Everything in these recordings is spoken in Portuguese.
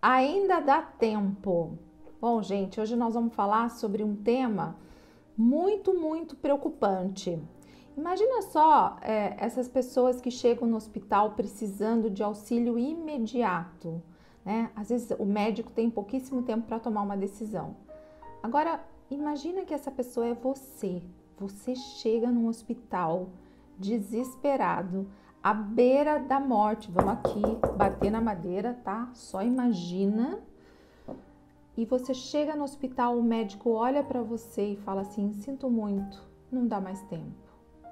Ainda dá tempo. Bom, gente, hoje nós vamos falar sobre um tema muito, muito preocupante. Imagina só é, essas pessoas que chegam no hospital precisando de auxílio imediato. Né? Às vezes o médico tem pouquíssimo tempo para tomar uma decisão. Agora, imagina que essa pessoa é você. Você chega num hospital desesperado, à beira da morte. Vamos aqui bater na madeira, tá? Só imagina. E você chega no hospital, o médico olha para você e fala assim: "Sinto muito, não dá mais tempo".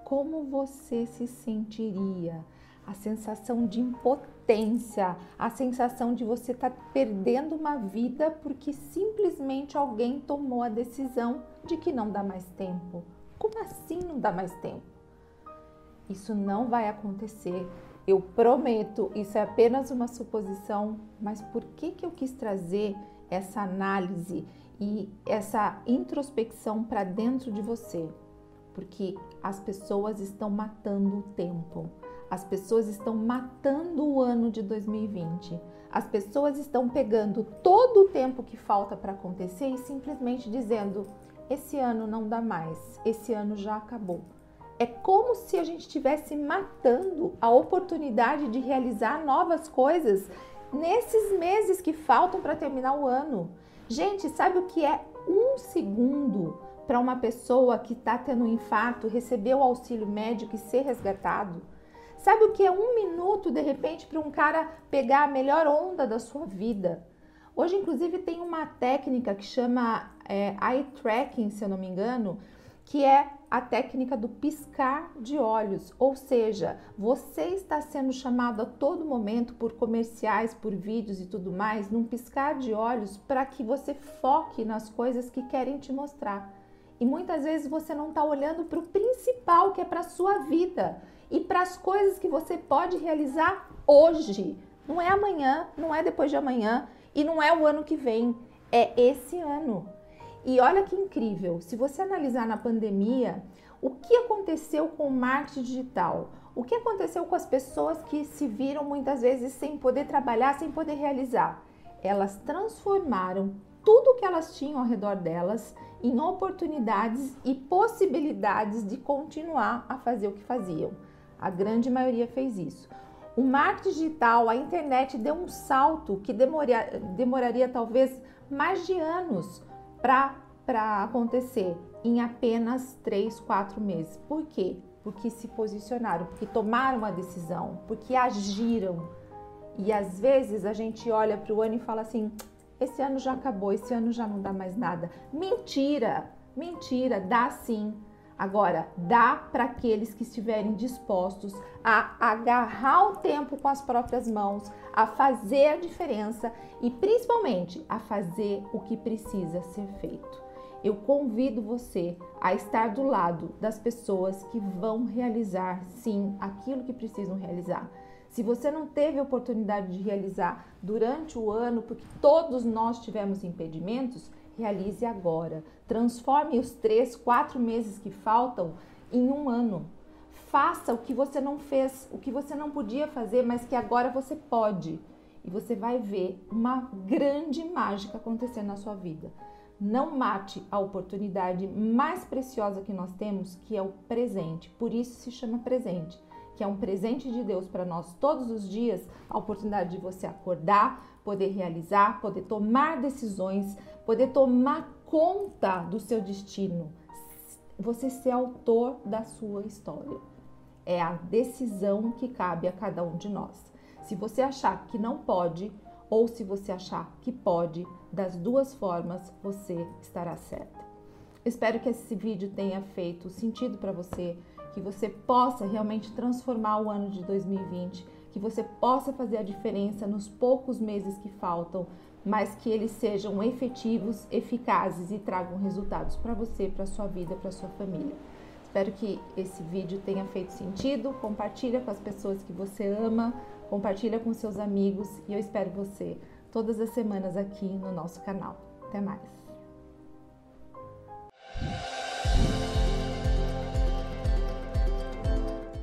Como você se sentiria? A sensação de impotência, a sensação de você estar tá perdendo uma vida porque simplesmente alguém tomou a decisão de que não dá mais tempo. Como assim não dá mais tempo? Isso não vai acontecer. Eu prometo, isso é apenas uma suposição, mas por que, que eu quis trazer essa análise e essa introspecção para dentro de você? Porque as pessoas estão matando o tempo. As pessoas estão matando o ano de 2020. As pessoas estão pegando todo o tempo que falta para acontecer e simplesmente dizendo: esse ano não dá mais, esse ano já acabou. É como se a gente estivesse matando a oportunidade de realizar novas coisas nesses meses que faltam para terminar o ano. Gente, sabe o que é um segundo para uma pessoa que está tendo um infarto receber o auxílio médico e ser resgatado? Sabe o que é um minuto de repente para um cara pegar a melhor onda da sua vida? Hoje, inclusive, tem uma técnica que chama é, eye tracking, se eu não me engano, que é a técnica do piscar de olhos, ou seja, você está sendo chamado a todo momento por comerciais, por vídeos e tudo mais, num piscar de olhos para que você foque nas coisas que querem te mostrar. E muitas vezes você não está olhando para o principal, que é para a sua vida e para as coisas que você pode realizar hoje. Não é amanhã, não é depois de amanhã e não é o ano que vem, é esse ano. E olha que incrível, se você analisar na pandemia, o que aconteceu com o marketing digital? O que aconteceu com as pessoas que se viram muitas vezes sem poder trabalhar, sem poder realizar? Elas transformaram tudo que elas tinham ao redor delas em oportunidades e possibilidades de continuar a fazer o que faziam. A grande maioria fez isso. O marketing digital, a internet deu um salto que demoria, demoraria talvez mais de anos para acontecer em apenas 3, 4 meses. Por quê? Porque se posicionaram, porque tomaram uma decisão, porque agiram. E às vezes a gente olha para o ano e fala assim: esse ano já acabou, esse ano já não dá mais nada. Mentira! Mentira, dá sim. Agora, dá para aqueles que estiverem dispostos a agarrar o tempo com as próprias mãos, a fazer a diferença e principalmente a fazer o que precisa ser feito. Eu convido você a estar do lado das pessoas que vão realizar sim aquilo que precisam realizar. Se você não teve oportunidade de realizar durante o ano, porque todos nós tivemos impedimentos, realize agora. Transforme os três, quatro meses que faltam em um ano. Faça o que você não fez, o que você não podia fazer, mas que agora você pode. E você vai ver uma grande mágica acontecer na sua vida. Não mate a oportunidade mais preciosa que nós temos, que é o presente. Por isso se chama presente que é um presente de Deus para nós todos os dias, a oportunidade de você acordar, poder realizar, poder tomar decisões, poder tomar conta do seu destino, você ser autor da sua história. É a decisão que cabe a cada um de nós. Se você achar que não pode, ou se você achar que pode, das duas formas você estará certa. Espero que esse vídeo tenha feito sentido para você, que você possa realmente transformar o ano de 2020, que você possa fazer a diferença nos poucos meses que faltam, mas que eles sejam efetivos, eficazes e tragam resultados para você, para sua vida, para sua família. Espero que esse vídeo tenha feito sentido. Compartilha com as pessoas que você ama, compartilha com seus amigos e eu espero você todas as semanas aqui no nosso canal. Até mais.